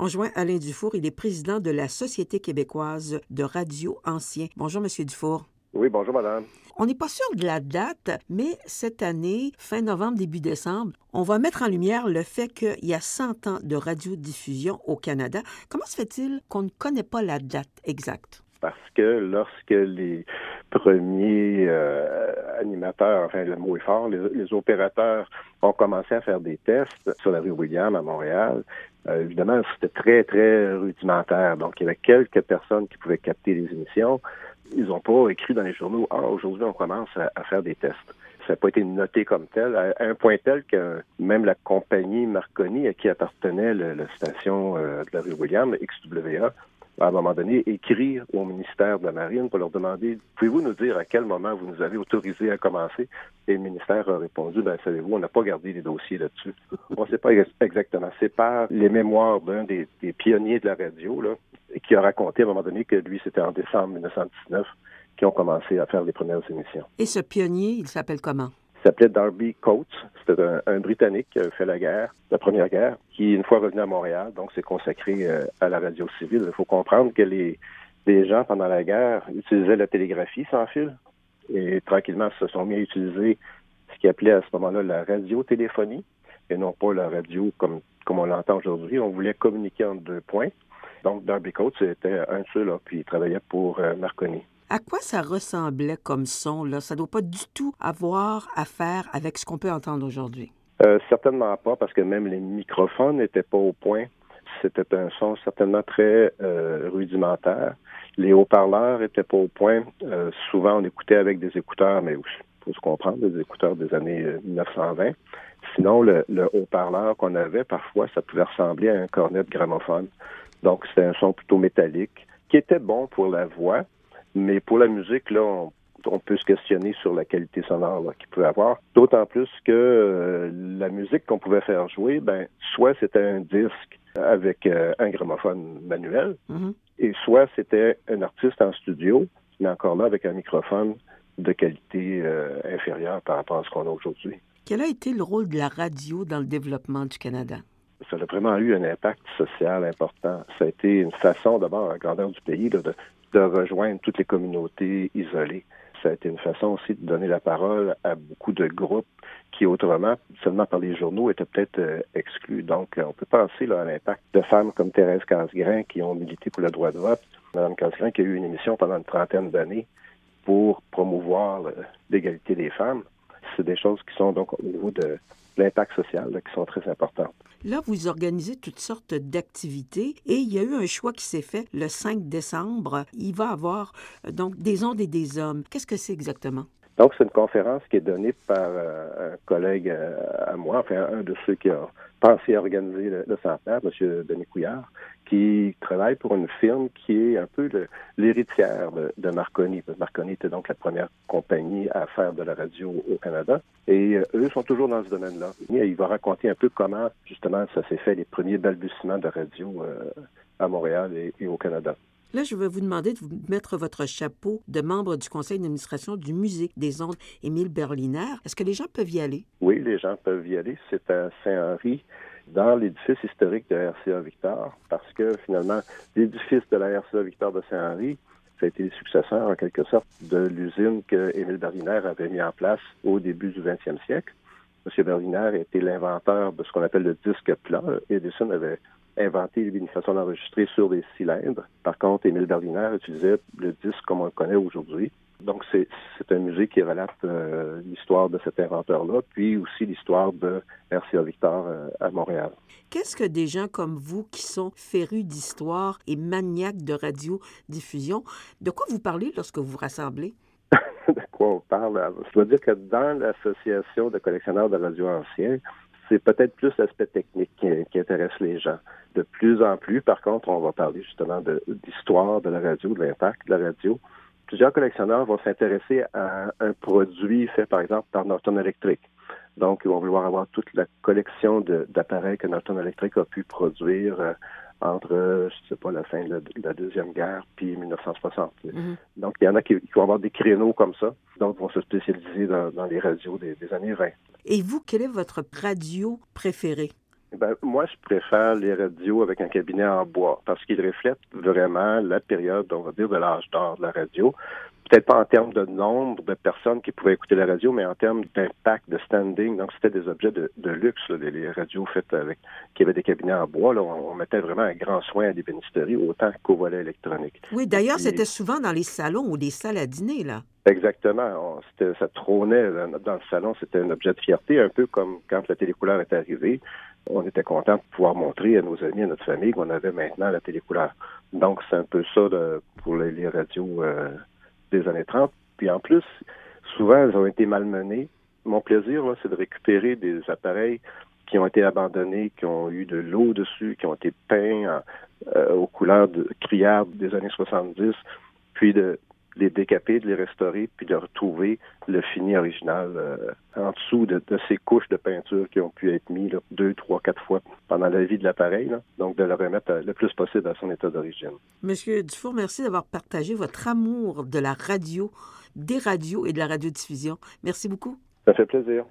On joint Alain Dufour, il est président de la Société québécoise de radio ancien. Bonjour, Monsieur Dufour. Oui, bonjour, madame. On n'est pas sûr de la date, mais cette année, fin novembre, début décembre, on va mettre en lumière le fait qu'il y a 100 ans de radiodiffusion au Canada. Comment se fait-il qu'on ne connaît pas la date exacte? Parce que lorsque les premiers euh, animateurs, enfin le mot est fort, les, opérateurs ont commencé à faire des tests sur la rue William à Montréal, euh, évidemment, c'était très, très rudimentaire. Donc, il y avait quelques personnes qui pouvaient capter les émissions ils n'ont pas écrit dans les journaux Ah, aujourd'hui, on commence à, faire des tests. Ça n'a pas été noté comme tel, à, un point tel que même la compagnie Marconi, à qui appartenait la station euh, de la rue William, XWA, à un moment donné, écrit au ministère de la Marine pour leur demander Pouvez-vous nous dire à quel moment vous nous avez autorisé à commencer? Et le ministère a répondu Ben, savez-vous, on n'a pas gardé les dossiers là-dessus. on ne sait pas exactement. C'est par les mémoires d'un des, des, pionniers de la radio, là, qui a raconté à un moment donné que lui, c'était en décembre 1919 qui ont commencé à faire les premières émissions. Et ce pionnier, il s'appelle comment? S'appelait Darby Coates. C'était un, Britannique qui a fait la guerre, la Première Guerre, qui, une fois revenu à Montréal, donc s'est consacré euh, à la radio civile. Il faut comprendre que les, gens, pendant la guerre, utilisaient la télégraphie sans fil et tranquillement se sont mis à utiliser ce qu'ils appelait à ce moment-là la radiotéléphonie et non pas la radio comme, on l'entend aujourd'hui. On voulait communiquer en deux points. Donc, Darby Coates, c'était un de ceux-là, puis il travaillait pour euh, Marconi. À quoi ça ressemblait comme son? Là? Ça ne doit pas du tout avoir à faire avec ce qu'on peut entendre aujourd'hui. Euh, certainement pas, parce que même les microphones n'étaient pas au point. C'était un son certainement très euh, rudimentaire. Les haut-parleurs n'étaient pas au point. souvent, on écoutait avec des écouteurs, mais il faut se comprendre, des écouteurs des années 1920. Sinon, le, le haut-parleur qu'on avait, parfois, ça pouvait ressembler à un cornet de gramophone. Donc, c'était un son plutôt métallique qui était bon pour la voix, mais pour la musique, là, on, peut se questionner sur la qualité sonore qu'il peut avoir. D'autant plus que euh, la musique qu'on pouvait faire jouer, ben, soit c'était un disque avec euh, un gramophone manuel, mm-hmm. et soit c'était un artiste en studio, mais encore là avec un microphone de qualité euh, inférieure par rapport à ce qu'on a aujourd'hui. Quel a été le rôle de la radio dans le développement du Canada? ça a vraiment eu un impact social important. Ça a été une façon, d'abord, à la grandeur du pays, de, de rejoindre toutes les communautés isolées. Ça a été une façon aussi de donner la parole à beaucoup de groupes qui, autrement, seulement par les journaux, étaient peut-être euh, exclus. Donc, on peut penser là, à l'impact de femmes comme Thérèse Casgrain qui ont milité pour le droit de vote. Madame Casgrain qui a eu une émission pendant une trentaine d'années pour promouvoir l'égalité des femmes. C'est des choses qui sont donc au niveau de l'impact social qui sont très importantes. Là, vous organisez toutes sortes d'activités et il y a eu un choix qui s'est fait le 5 décembre. Il va y avoir euh, donc des ondes et des hommes. Qu'est-ce que c'est exactement? Donc, c'est une conférence qui est donnée par euh, un collègue euh, à moi, enfin, un de ceux qui a pensé à organiser le, centenaire, M. Denis Couillard, qui travaille pour une firme qui est un peu l'héritière de, Marconi. Marconi était donc la première compagnie à faire de la radio au Canada. Et euh, eux sont toujours dans ce domaine-là. Il va raconter un peu comment, justement, ça s'est fait, les premiers balbutiements de radio à Montréal et au Canada. Là, je vais vous demander de vous mettre votre chapeau de membre du conseil d'administration du Musée des ondes Émile Berliner. Est-ce que les gens peuvent y aller? Oui, les gens peuvent y aller. C'est à Saint-Henri, dans l'édifice historique de RCA Victor, parce que finalement, l'édifice de la RCA Victor de Saint-Henri, ça a été le successeur, en quelque sorte, de l'usine que Émile Berliner avait mis en place au début du 20e siècle. M. Berliner était l'inventeur de ce qu'on appelle le disque plat. Edison avait inventé une façon d'enregistrer sur des cylindres. Par contre, Émile Berliner utilisait le disque comme on le connaît aujourd'hui. Donc, c'est un musée qui relate euh, l'histoire de cet inventeur-là, puis aussi l'histoire de RCA Victor euh, à Montréal. Qu'est-ce que des gens comme vous qui sont férus d'histoire et maniaques de radiodiffusion, de quoi vous parlez lorsque vous vous rassemblez? De quoi on parle? Je dois dire que dans l'Association de collectionneurs de radio anciens, c'est peut-être plus l'aspect technique qui, intéresse les gens. De plus en plus, par contre, on va parler justement d'histoire de, la radio, de l'impact de la radio. Plusieurs collectionneurs vont s'intéresser à un produit fait, par exemple, par Norton Electric. Donc, ils vont vouloir avoir toute la collection d'appareils que Norton Electric a pu produire euh, entre, je sais pas, la fin de la, Deuxième Guerre puis 1960. Mm-hmm. Donc, il y en a qui, vont avoir des créneaux comme ça, donc vont se spécialiser dans, les radios des, années 20. Et vous, quelle est votre radio préférée? Ben, moi, je préfère les radios avec un cabinet en bois parce qu'ils reflètent vraiment la période, on va dire, de l'âge d'or de la radio peut-être pas en termes de nombre de personnes qui pouvaient écouter la radio, mais en termes d'impact, de standing. Donc, c'était des objets de, luxe, les, radios faites avec, qui avaient des cabinets en bois. Là, on, mettait vraiment un grand soin à des bénisteries, autant qu'au volet électronique. Oui, d'ailleurs, c'était souvent dans les salons ou des salles à dîner, là. Exactement. ça trônait dans le salon. C'était un objet de fierté, un peu comme quand la télécouleur est arrivée. On était content de pouvoir montrer à nos amis, à notre famille qu'on avait maintenant la télécouleur. Donc, c'est un peu ça pour les, radios. Euh, des années 30. Puis en plus, souvent, elles ont été malmenées. Mon plaisir, c'est de récupérer des appareils qui ont été abandonnés, qui ont eu de l'eau dessus, qui ont été peints euh, aux couleurs de criardes des années 70, puis de les décaper, de les restaurer, puis de retrouver le fini original euh, en dessous de, ces couches de peinture qui ont pu être mises deux, trois, quatre fois pendant la vie de l'appareil. Donc, de le remettre le plus possible à son état d'origine. Monsieur Dufour, merci d'avoir partagé votre amour de la radio, des radios et de la radiodiffusion. Merci beaucoup. Ça fait plaisir.